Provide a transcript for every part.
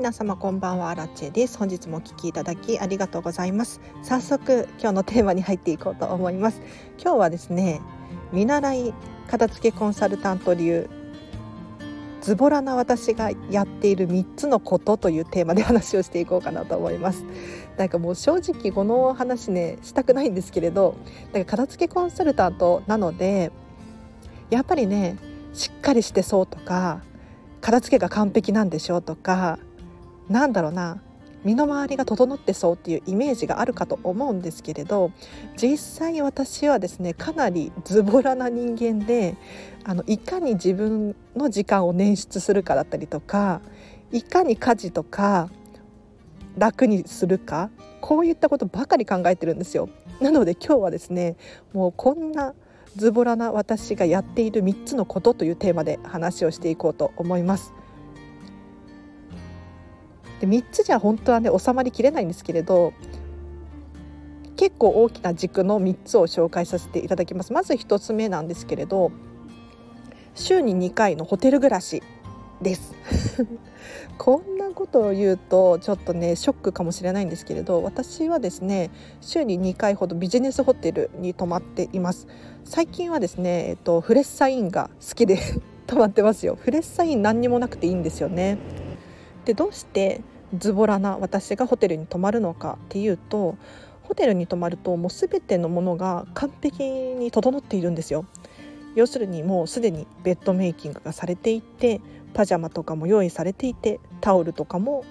皆様こんばんはアラチェです。本日もお聞きいただきありがとうございます。早速今日のテーマに入っていこうと思います。今日はですね見習い片付けコンサルタント流ズボラな私がやっている3つのことというテーマで話をしていこうかなと思います。なんかもう正直この話ねしたくないんですけれどなんか片付けコンサルタントなのでやっぱりねしっかりしてそうとか片付けが完璧なんでしょうとかなんだろうな身の回りが整ってそうっていうイメージがあるかと思うんですけれど実際私はですねかなりズボラな人間であのいかに自分の時間を捻出するかだったりとかいかに家事とか楽にするかこういったことばかり考えてるんですよ。なので今日はですねもうこんなズボラな私がやっている3つのことというテーマで話をしていこうと思います。で3つじゃ本当はね収まりきれないんですけれど結構大きな軸の3つを紹介させていただきます。まず1つ目なんですけれど週に2回のホテル暮らしです。こんなことを言うとちょっとねショックかもしれないんですけれど私はですね週に2回ほどビジネスホテルに泊まっています。最近はですねえっとフレッサインが好きで 泊まってますよ。フレッサイン何にもなくていいんですよね。でどうしてズボラな私がホテルに泊まるのかっていうとホテルに泊まるともう全てのものが完璧に整っているんですよ要するにもうすでにベッドメイキングがされていてパジャマとかも用意されていてタオルとかも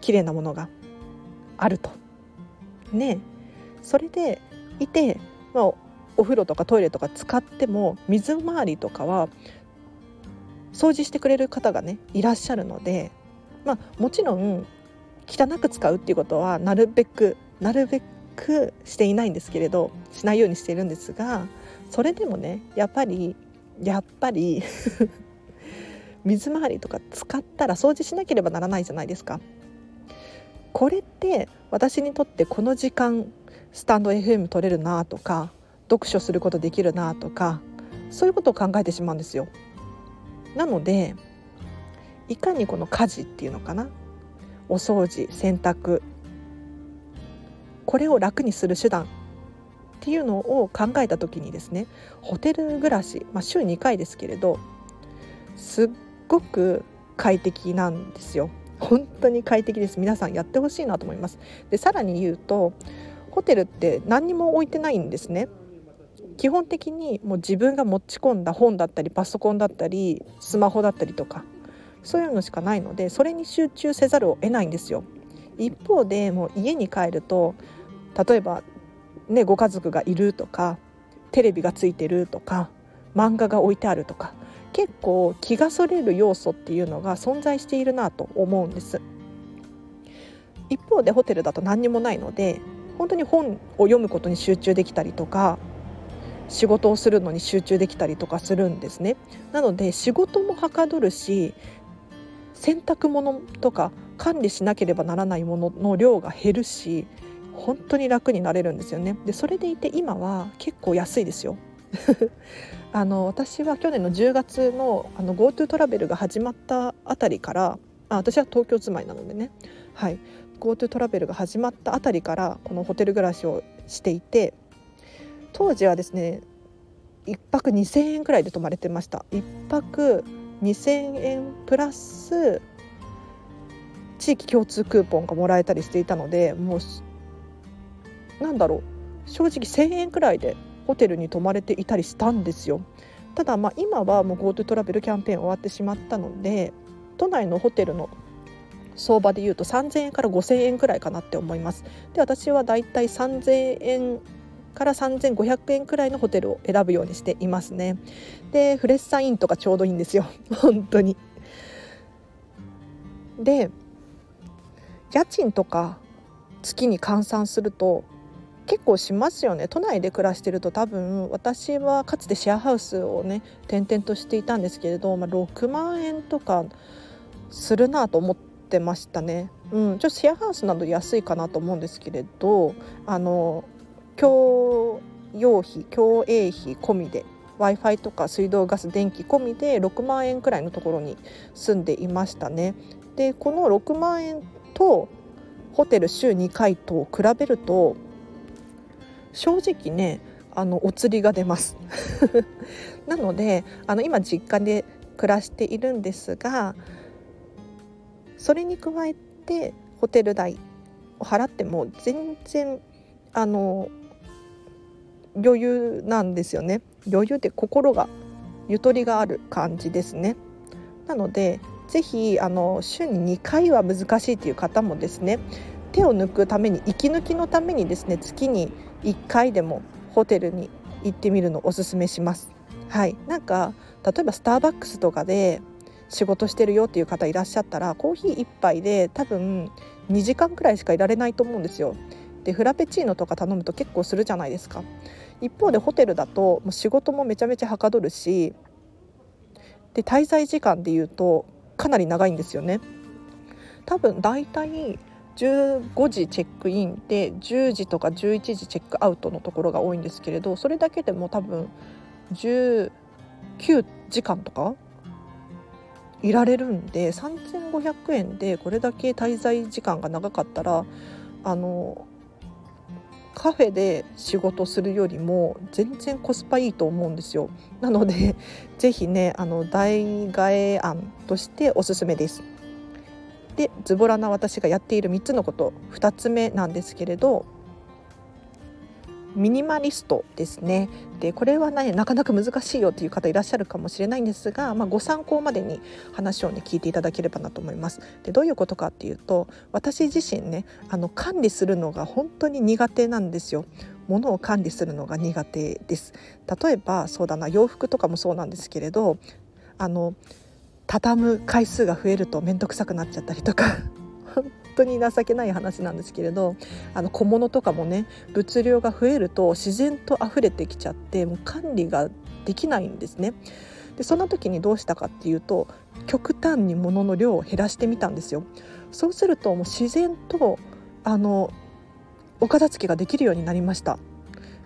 綺麗なものがあると。ねそれでいて、まあ、お風呂とかトイレとか使っても水回りとかは掃除してくれる方がねいらっしゃるので、まあ、もちろん汚く使うっていうことはなるべくなるべくしていないんですけれどしないようにしているんですがそれでもねやっぱりやっぱり 水回りとか使ったら掃除しなければならないじゃないですか。これって私にとってこの時間スタンド FM 取れるなとか読書することできるなとかそういうことを考えてしまうんですよ。なのでいかにこの家事っていうのかな？お掃除洗濯。これを楽にする手段っていうのを考えた時にですねホテル暮らし、まあ、週2回ですけれどすっごく快適なんですよ。本当に快適です。皆さんやってほしいなと思います。でさらに言うとホテルって何にも置いてないんですね。基本的にもう自分が持ち込んだ本だったりパソコンだったりスマホだったりとかそういうのしかないのでそれに集中せざるを得ないんですよ。一方でもう家に帰ると例えばねご家族がいるとかテレビがついてるとか漫画が置いてあるとか結構気がそれる要素っていうのが存在しているなと思うんです。一方でホテルだと何にもないので本当に本を読むことに集中できたりとか仕事をするのに集中できたりとかするんですね。なので仕事もはかどるし洗濯物とか管理しなければならないものの量が減るし本当に楽になれるんですよね。でそれでいて今は結構安いですよ。あの私は去年の10月の GoTo トラベルが始まったあたりからあ私は東京住まいなのでね、はい、GoTo トラベルが始まったあたりからこのホテル暮らしをしていて当時はですね1泊2,000円くらいで泊まれてました。1泊2,000円プラス地域共通クーポンがもらえたりしていたのでもうなんだろう。正直1,000円くらいでホテルに泊まれていたりしたんですよ。ただまあ今はもう GoTo トラベルキャンペーン終わってしまったので都内のホテルの相場でいうと3000円から5000円くらいかなって思います。で私はだいたい3000円から3500円くらいのホテルを選ぶようにしていますね。でフレッサインとかちょうどいいんですよ。本当に。で家賃とか月に換算すると結構しますよね。都内で暮らしてると多分私はかつてシェアハウスをね転々としていたんですけれど、まあ、6万円とかするなと思ってましたね。うん、ちょっとシェアハウスなど安いかなと思うんですけれどあの共用費共営費込みで w i f i とか水道ガス電気込みで6万円くらいのところに住んでいましたね。でこの6万円とホテル週2回と比べると正直ねあのお釣りが出ます なのであの今実家で暮らしているんですがそれに加えてホテル代を払っても全然あの余裕なんですよね余裕で心がゆとりがある感じですねなのでぜひあの週に2回は難しいという方もですね手を抜くために息抜きのためにですね月に1回でもホテルに行ってみるのをおすすめします。はい、なんか例えばスターバックスとかで仕事してるよっていう方いらっしゃったらコーヒー1杯で多分2時間くらいしかいられないと思うんですよ。でフラペチーノとか頼むと結構するじゃないですか。一方でホテルだともう仕事もめちゃめちゃはかどるしで滞在時間でいうとかなり長いんですよね。多分だいたい15時チェックインで10時とか11時チェックアウトのところが多いんですけれどそれだけでも多分19時間とかいられるんで3500円でこれだけ滞在時間が長かったらあのカフェで仕事するよりも全然コスパいいと思うんですよ。なので ぜひねあの代替え案としておすすめです。でズボラな私がやっている3つのこと2つ目なんですけれどミニマリストですねでこれは、ね、なかなか難しいよという方いらっしゃるかもしれないんですが、まあ、ご参考までに話をね聞いていただければなと思います。でどういうことかっていうと私自身ねあの管理するのが本当に苦手なんですよ。物を管理するのが苦手です。例えばそうだな洋服とかもそうなんですけれどあの畳む回数が増えると面倒くさくなっちゃったりとか当に情けない話なんですけれどあの小物とかもね物量が増えると自然と溢れてきちゃってもう管理ができないんですね。でそんな時にどうしたかっていうと極端に物の量を減らしてみたんですよ。そうするともう自然とあのお片付けができるようになりました。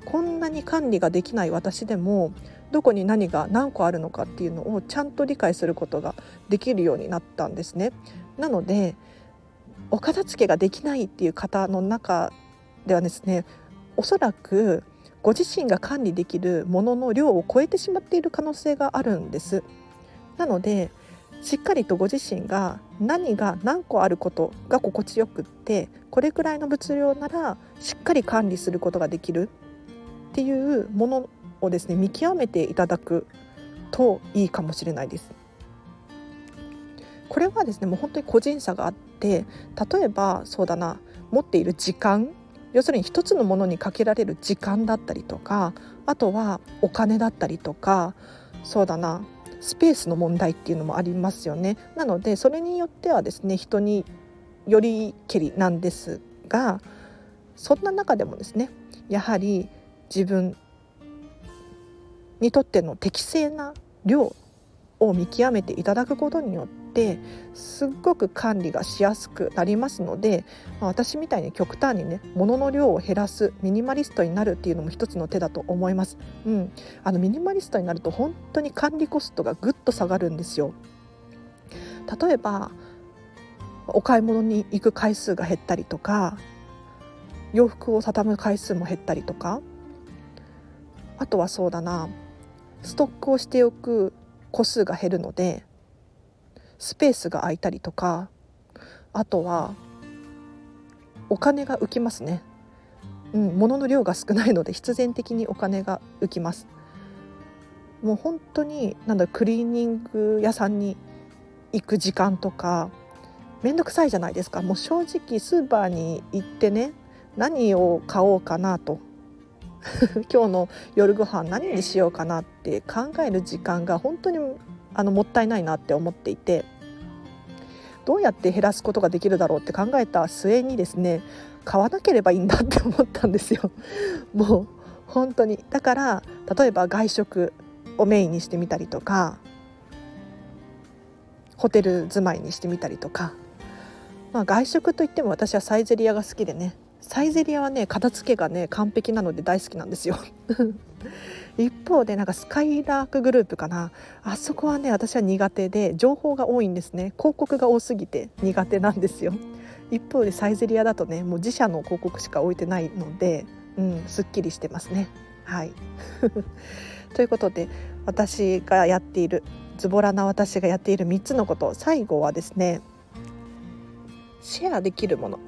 こんなに管理ができない私でもどこに何が何個あるのかっていうのをちゃんと理解することができるようになったんですね。なのでお片付けができないっていう方の中ではですねおそらくご自身が管理できるものの量を超えてしまっている可能性があるんです。なのでしっかりとご自身が何が何個あることが心地よくってこれくらいの物量ならしっかり管理することができるっていうものをですね見極めていただくといいかもしれないです。これはですねもう本当に個人差があって例えばそうだな持っている時間要するに一つのものにかけられる時間だったりとかあとはお金だったりとかそうだなスペースの問題っていうのもありますよね。なのでそれによってはですね人によりけりなんですがそんな中でもですねやはり自分にとっての適正な量を見極めていただくことによっててすっごく管理がしやすくなりますので、まあ、私みたいに極端にね物の量を減らすミニマリストになるっていうのも一つの手だと思います。うん、あのミニマリストになると本当に管理コストがぐっと下がるんですよ。例えばお買い物に行く回数が減ったりとか洋服を畳む回数も減ったりとかあとはそうだなストックをしておく個数が減るのでスペースが空いたりとかあとはお金が浮きますね。うん、物の量が少ないので必然的にお金が浮きます。もう本当になんだクリーニング屋さんに行く時間とか面倒くさいじゃないですかもう正直スーパーに行ってね何を買おうかなと 今日の夜ご飯何にしようかなって考える時間が本当にあのもったいないなって思っていてどうやって減らすことができるだろうって考えた末にですね買わなければいいんだって思ったんですよ。もう本当にだから例えば外食をメインにしてみたりとかホテル住まいにしてみたりとか、まあ、外食といっても私はサイゼリヤが好きでねサイゼリヤはね片付けがね完璧なので大好きなんですよ 一方でなんかスカイラークグループかな。あそこはね私は苦手で情報が多いんですね。広告が多すぎて苦手なんですよ。一方でサイゼリアだとねもう自社の広告しか置いてないのでうんすっきりしてますね。はい。ということで私がやっているズボラな私がやっている3つのこと最後はですねシェアできるもの。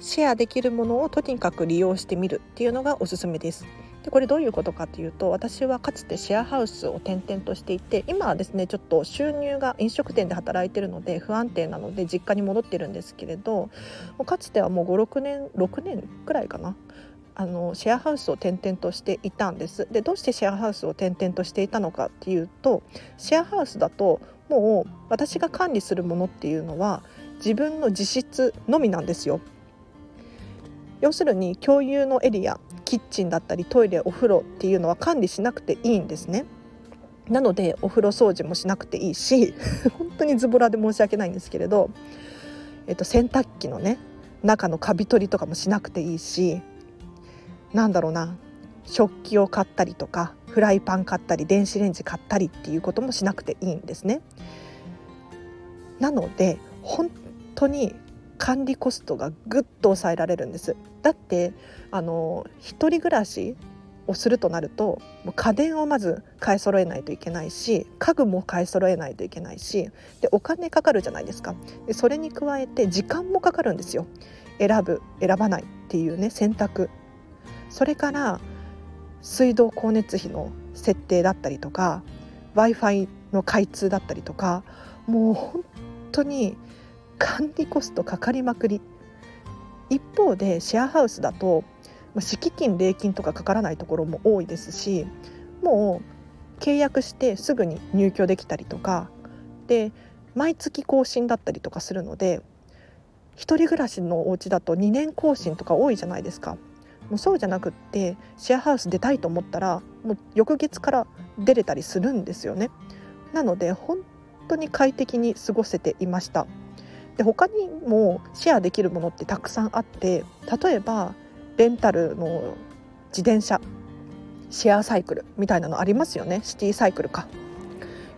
シェアできるものをとにかく利用してみるっていうのがおすすめです。でこれどういうことかというと私はかつてシェアハウスを転々としていて今はですねちょっと収入が飲食店で働いてるので不安定なので実家に戻ってるんですけれどかつてはもう56年6年くらいかなあのシェアハウスを転々としていたんです。でどうしてシェアハウスを転々としていたのかっていうとシェアハウスだともう私が管理するものっていうのは自分の自室のみなんですよ。要するに共有のエリア。キッチンだったりトイレお風呂っていうのは管理しなくていいんですねなのでお風呂掃除もしなくていいし 本当にズボラで申し訳ないんですけれど、えっと、洗濯機のね中のカビ取りとかもしなくていいしなんだろうな食器を買ったりとかフライパン買ったり電子レンジ買ったりっていうこともしなくていいんですね。なので本当に管理コストがぐっと抑えられるんです。だってあの一人暮らしをするとなるともう家電をまず買い揃えないといけないし家具も買い揃えないといけないしでお金かかるじゃないですか。でそれに加えて時間もかかるんですよ。選ぶ選ばないっていうね選択。それから水道光熱費の設定だったりとか w i f i の開通だったりとかもう本当に管理コストかかりまくり一方でシェアハウスだと敷金礼金とかかからないところも多いですしもう契約してすぐに入居できたりとかで毎月更新だったりとかするので一人暮らしのお家だと2年更新とか多いじゃないですか。もうそうじゃなくってシェアハウス出たいと思ったらもう翌月から出れたりするんですよね。なので本当に快適に過ごせていました。で他にもシェアできるものってたくさんあって例えばレンタルの自転車シェアサイクルみたいなのありますよねシティサイクルか。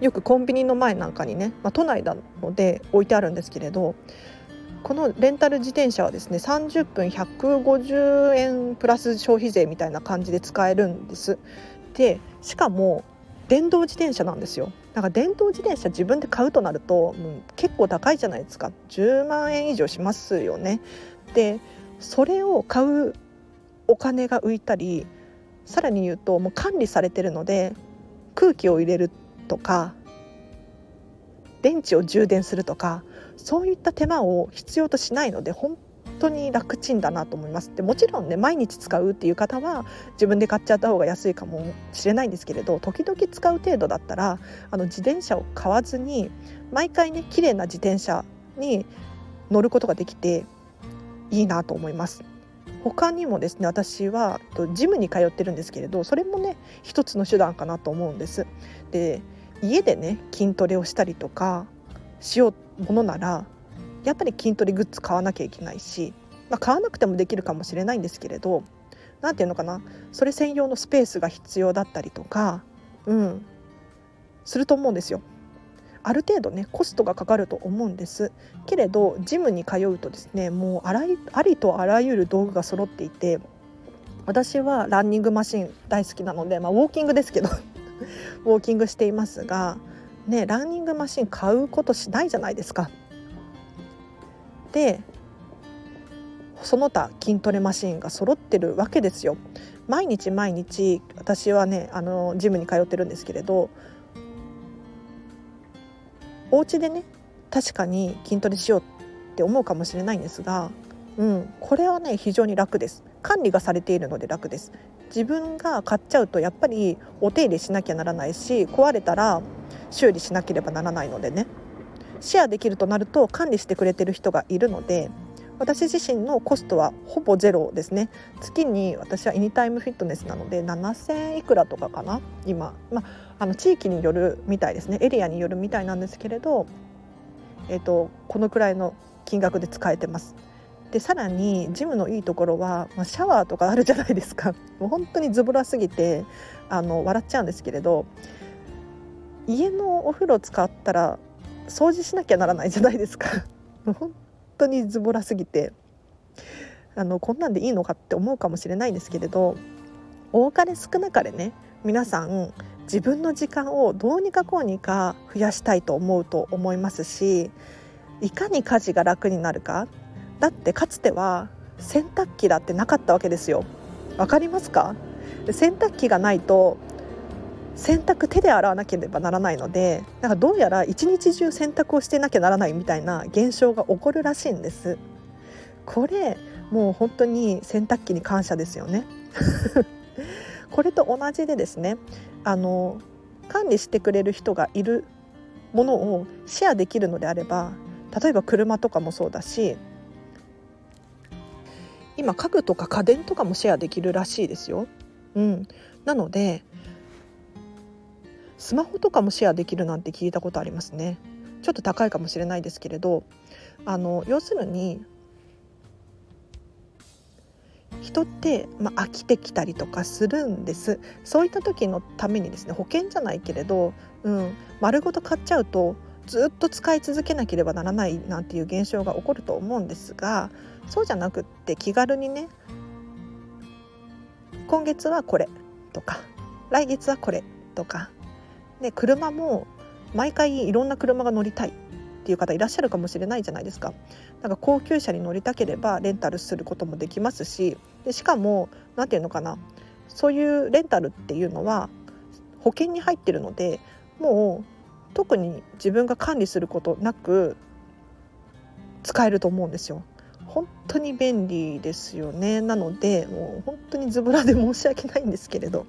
よくコンビニの前なんかにね、まあ、都内なので置いてあるんですけれどこのレンタル自転車はですね30分150円プラス消費税みたいな感じで使えるんです。でしかも電動自転車なんですよなんか電動自転車自分で買うとなると、うん、結構高いじゃないですか10万円以上しますよね。でそれを買うお金が浮いたりさらに言うともう管理されてるので空気を入れるとか電池を充電するとかそういった手間を必要としないので本当に楽ちんだなと思いますでもちろんね毎日使うっていう方は自分で買っちゃった方が安いかもしれないんですけれど時々使う程度だったらあの自転車を買わずに毎回ね綺麗な自転車に乗ることができていいなと思います。他にもですね私はジムに通ってるんですけれどそれもね一つの手段かなと思うんです。で家でね筋トレをしたりとかしようものならやっぱり筋トレグッズ買わなきゃいけないし、まあ、買わなくてもできるかもしれないんですけれど何て言うのかなそれ専用のスペースが必要だったりとか、うん、すると思うんですよ。ある程度ねコストがかかると思うんですけれどジムに通うとですねもうあらありとあらゆる道具が揃っていて私はランニングマシン大好きなので、まあ、ウォーキングですけど ウォーキングしていますが、ね、ランニングマシン買うことしないじゃないですか。でその他筋トレマシンが揃ってるわけですよ。毎日毎日私はねあのジムに通ってるんですけれどお家でね確かに筋トレしようって思うかもしれないんですが、うん、これはね非常に楽です。管理がされているので楽です。自分が買っちゃうとやっぱりお手入れしなきゃならないし壊れたら修理しなければならないのでね。シェアできるとなると管理してくれてる人がいるので私自身のコストはほぼゼロですね。月に私はエニタイムフィットネスなので7,000いくらとかかな？今、まあ、あの地域によるみたいですね。エリアによるみたいなんですけれど、えーと、このくらいの金額で使えてます。でさらにジムのいいところは、まあ、シャワーとかあるじゃないですか。もう本当にズボラすぎてあの笑っちゃうんですけれど家のお風呂使ったら掃除しなきゃならないじゃないですか。本当にズボラすぎて。あのこんなんでいいのかって思うかもしれないんですけれど多かれ少なかれね皆さん自分の時間をどうにかこうにか増やしたいと思うと思いますしいかに家事が楽になるか。だってかつては洗濯機だってなかったわけですよ。わかりますか？洗濯機がないと洗濯手で洗わなければならないのでなんかどうやら一日中洗濯をしてなきゃならないみたいな現象が起こるらしいんです。これもう本当に洗濯機に感謝ですよね。これと同じでですねあの管理してくれる人がいるものをシェアできるのであれば例えば車とかもそうだし今家具とか家電とかもシェアできるらしいですよ。うん、なのでスマホとかもシェアできるなんて聞いたことありますね。ちょっと高いかもしれないですけれどあの要するに人って、まあ、飽きてきたりとかするんですそういった時のためにですね保険じゃないけれど、うん、丸ごと買っちゃうとずっと使い続けなければならないなんていう現象が起こると思うんですがそうじゃなくって気軽にね今月はこれとか来月はこれとかで車も毎回いろんな車が乗りたいっていう方いらっしゃるかもしれないじゃないですか。なんか高級車に乗りたければレンタルすることもできますしでしかも何て言うのかなそういうレンタルっていうのは保険に入ってるのでもう特に自分が管理することなく使えると思うんですよ。本当に便利ですよねなのでもう本当にズボラで申し訳ないんですけれど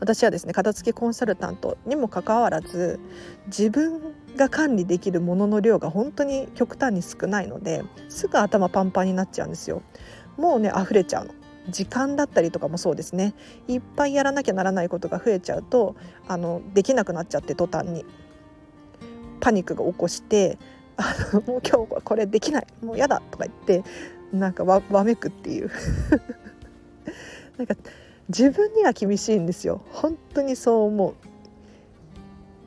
私はですね片付けコンサルタントにもかかわらず自分が管理できるものの量が本当に極端に少ないのですぐ頭パンパンになっちゃうんですよ。もうね溢れちゃうの。時間だったりとかもそうですね。いっぱいやらなきゃならないことが増えちゃうとあのできなくなっちゃって途端に。パニックが起こしてあのもう今日はこれできない。もうやだとか言ってなんかわわめくっていう。なんか自分には厳しいんですよ。本当にそう思う。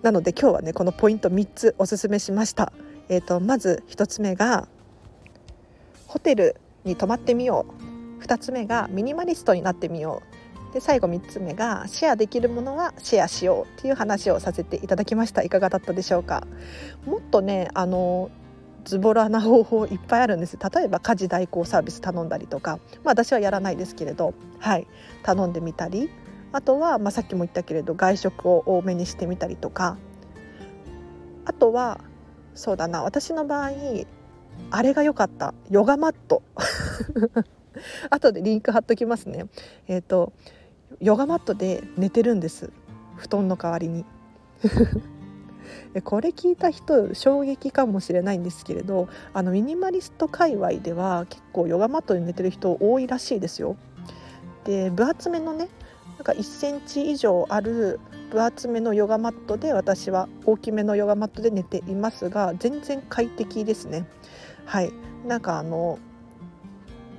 なので今日はねこのポイント3つおすすめしました、えーと、まず1つ目がホテルに泊まってみよう。2つ目がミニマリストになってみよう。で最後3つ目がシェアできるものはシェアしようっていう話をさせていただきました。いかがだったでしょうか？もっとねあのズボラな方法いっぱいあるんです。例えば家事代行サービス頼んだりとか、まあ、私はやらないですけれど、はい、頼んでみたり。あとは、まあ、さっきも言ったけれど外食を多めにしてみたりとか。あとはそうだな。私の場合あれが良かった。ヨガマット。後でリンク貼っときますね。えっ、ー、とヨガマットで寝てるんです。布団の代わりに。これ聞いた人衝撃かもしれないんですけれどあのミニマリスト界隈では結構ヨガマットで寝てる人多いらしいですよ。で分厚めのねなんか1センチ以上ある分厚めのヨガマットで私は大きめのヨガマットで寝ていますが全然快適ですね。はいなんかあの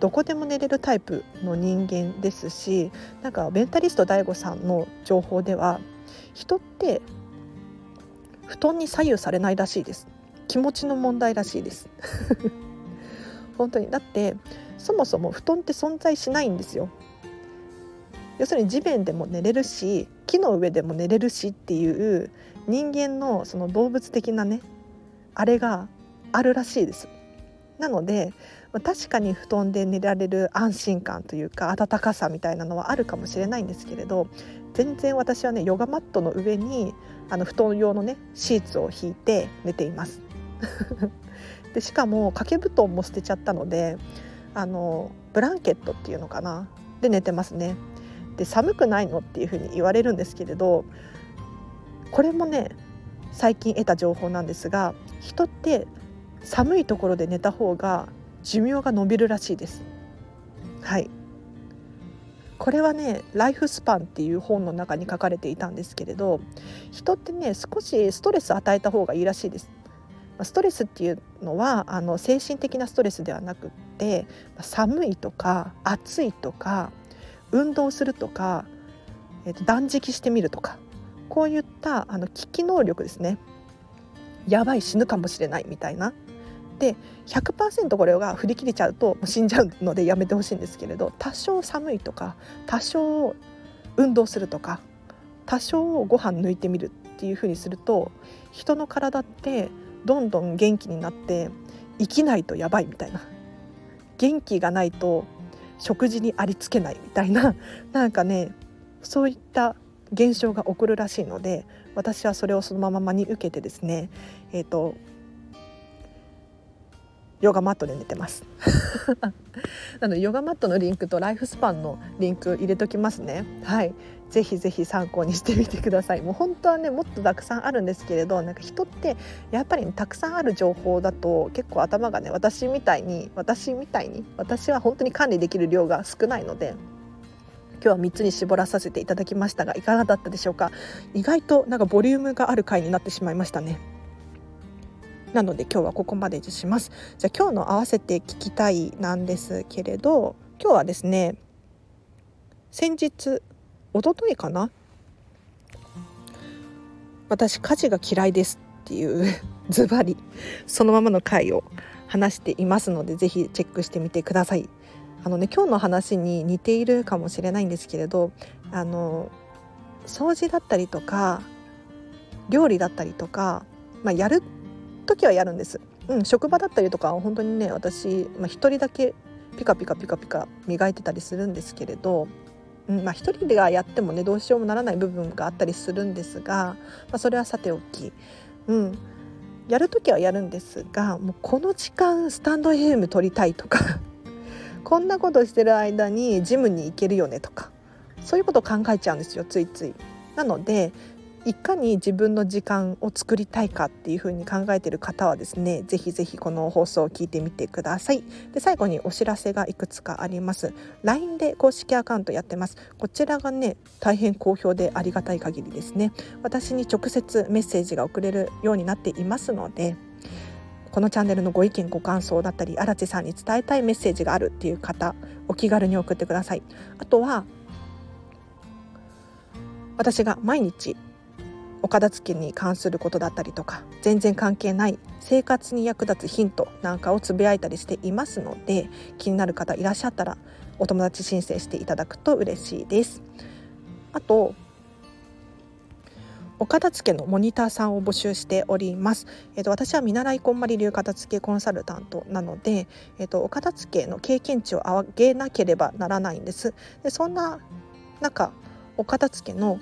どこでも寝れるタイプの人間ですしなんかメンタリスト DAIGO さんの情報では人って布団に左右されないらしいです。気持ちの問題らしいです。本当に。だってそもそも布団って存在しないんですよ。要するに地面でも寝れるし木の上でも寝れるしっていう人間のその動物的なねあれがあるらしいです。なので確かに布団で寝られる安心感というか温かさみたいなのはあるかもしれないんですけれど全然私はねヨガマットの上にあの布団用のねシーツを引いて寝ています。でしかも掛け布団も捨てちゃったのであのブランケットっていうのかな？で寝てますね。で寒くないのっていうふうに言われるんですけれどこれもね最近得た情報なんですが人って寒いところで寝た方が寿命が延びるらしいです。はい。これはね「ライフスパン」っていう本の中に書かれていたんですけれど人ってね少しストレス与えた方がいいらしいです。ストレスっていうのはあの精神的なストレスではなくって寒いとか暑いとか運動するとか、えー、と断食してみるとかこういったあの危機能力ですねやばい死ぬかもしれないみたいな。で100%これが振り切れちゃうと死んじゃうのでやめてほしいんですけれど多少寒いとか多少運動するとか多少ご飯抜いてみるっていうふうにすると人の体ってどんどん元気になって生きないとやばいみたいな。元気がないと食事にありつけないみたいな。なんかねそういった現象が起こるらしいので私はそれをそのまま真に受けてですねえっ、ー、とヨガマットで寝てます。なのでヨガマットのリンクとライフスパンのリンク入れときますね。はい。ぜひぜひ参考にしてみてください。もう本当はねもっとたくさんあるんですけれどなんか人ってやっぱり、ね、たくさんある情報だと結構頭がね私みたいに私みたいに私は本当に管理できる量が少ないので今日は3つに絞らさせていただきましたがいかがだったでしょうか？意外となんかボリュームがある回になってしまいましたね。なので今日はここまでにします。じゃあ今日の合わせて聞きたいなんですけれど今日はですね先日一昨日かな？私家事が嫌いですっていう ズバリそのままの回を話していますのでぜひチェックしてみてください。あのね今日の話に似ているかもしれないんですけれどあの掃除だったりとか料理だったりとか、まあ、やる時はやるんです、うん、職場だったりとか本当にね私、まあ、1人だけピカピカピカピカ磨いてたりするんですけれど、うんまあ、1人でやってもねどうしようもならない部分があったりするんですが、まあ、それはさておき、うん、やる時はやるんですがもうこの時間スタンド FM 撮りたいとか こんなことしてる間にジムに行けるよねとかそういうことを考えちゃうんですよついつい。なのでいかに自分の時間を作りたいかっていうふうに考えている方はですねぜひぜひこの放送を聞いてみてください。で最後にお知らせがいくつかあります。LINE で公式アカウントやってます。こちらがね大変好評でありがたい限りですね。私に直接メッセージが送れるようになっていますのでこのチャンネルのご意見ご感想だったり荒地さんに伝えたいメッセージがあるっていう方お気軽に送ってください。あとは私が毎日お片付けに関することだったりとか全然関係ない生活に役立つヒントなんかをつぶやいたりしていますので気になる方いらっしゃったらお友達申請していただくと嬉しいです。あとお片付けのモニターさんを募集しております。えっ、と私は見習いこんまり流片付けコンサルタントなので、えっ、とお片付けの経験値を上げなければならないんです。でそんな中お片付けの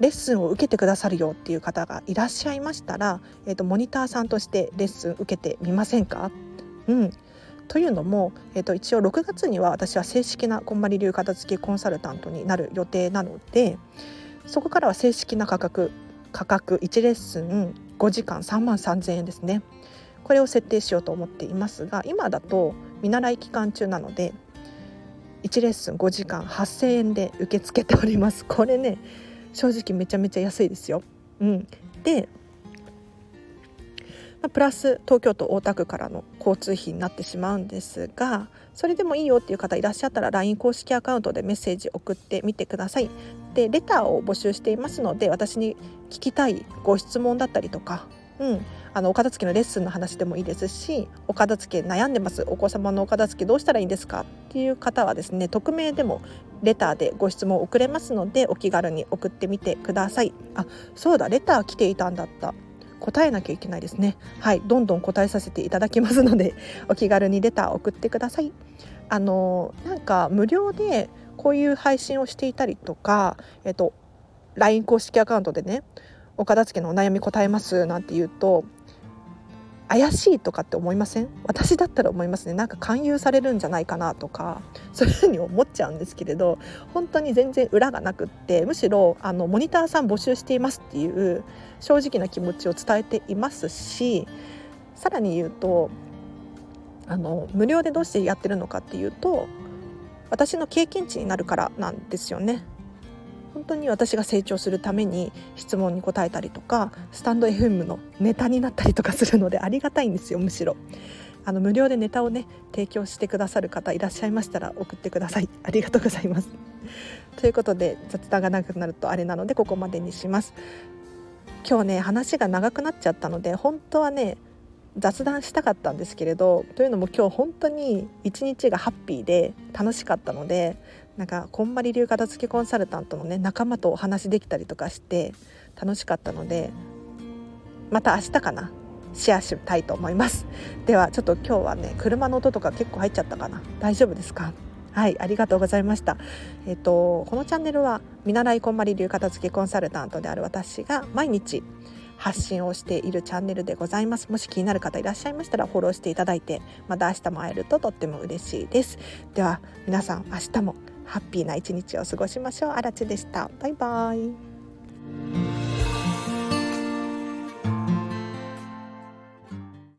レッスンを受けてくださるよっていう方がいらっしゃいましたら、えーと、モニターさんとしてレッスン受けてみませんか、うん、というのも、えーと、一応6月には私は正式なこんまり流片付けコンサルタントになる予定なのでそこからは正式な価格価格1レッスン5時間3万3,000円ですね。これを設定しようと思っていますが今だと見習い期間中なので1レッスン5時間8,000円で受け付けております。これね正直めちゃめちゃ安いですよ。うん、で、まあ、プラス東京都大田区からの交通費になってしまうんですがそれでもいいよっていう方いらっしゃったら LINE 公式アカウントでメッセージ送ってみてください。でレターを募集していますので私に聞きたいご質問だったりとか、うん、あのお片付けのレッスンの話でもいいですしお片付け悩んでます。お子様のお片付けどうしたらいいんですかっていう方はですね匿名でもレターでご質問を送れますのでお気軽に送ってみてください。あそうだレター来ていたんだった。答えなきゃいけないですね。はいどんどん答えさせていただきますのでお気軽にレター送ってください。あのなんか無料でこういう配信をしていたりとかえっと LINE 公式アカウントでねお片付けのお悩み答えますなんて言うと怪しいとかって思いません？私だったら思いますねなんか勧誘されるんじゃないかなとか そういうふうに思っちゃうんですけれど本当に全然裏がなくってむしろあのモニターさん募集していますっていう正直な気持ちを伝えていますしさらに言うとあの無料でどうしてやってるのかっていうと私の経験値になるからなんですよね。本当に私が成長するために質問に答えたりとかスタンド FM のネタになったりとかするのでありがたいんですよむしろ。あの無料でネタをね提供してくださる方いらっしゃいましたら送ってください。ありがとうございます。ということで雑談が長くなるとあれなのでここまでにします。今日ね話が長くなっちゃったので本当はね雑談したかったんですけれどというのも今日本当に一日がハッピーで楽しかったのでなんかこんまり流片付けコンサルタントのね仲間とお話できたりとかして楽しかったのでまた明日かなシェアしたいと思います。ではちょっと今日はね車の音とか結構入っちゃったかな。大丈夫ですか？はいありがとうございました。えっとこのチャンネルは見習いこんまり流片付けコンサルタントである私が毎日発信をしているチャンネルでございます。もし気になる方いらっしゃいましたらフォローしていただいてまた明日も会えるととっても嬉しいです。では皆さん明日もハッピーな一日を過ごしましょう。あらちでした。バイバイ。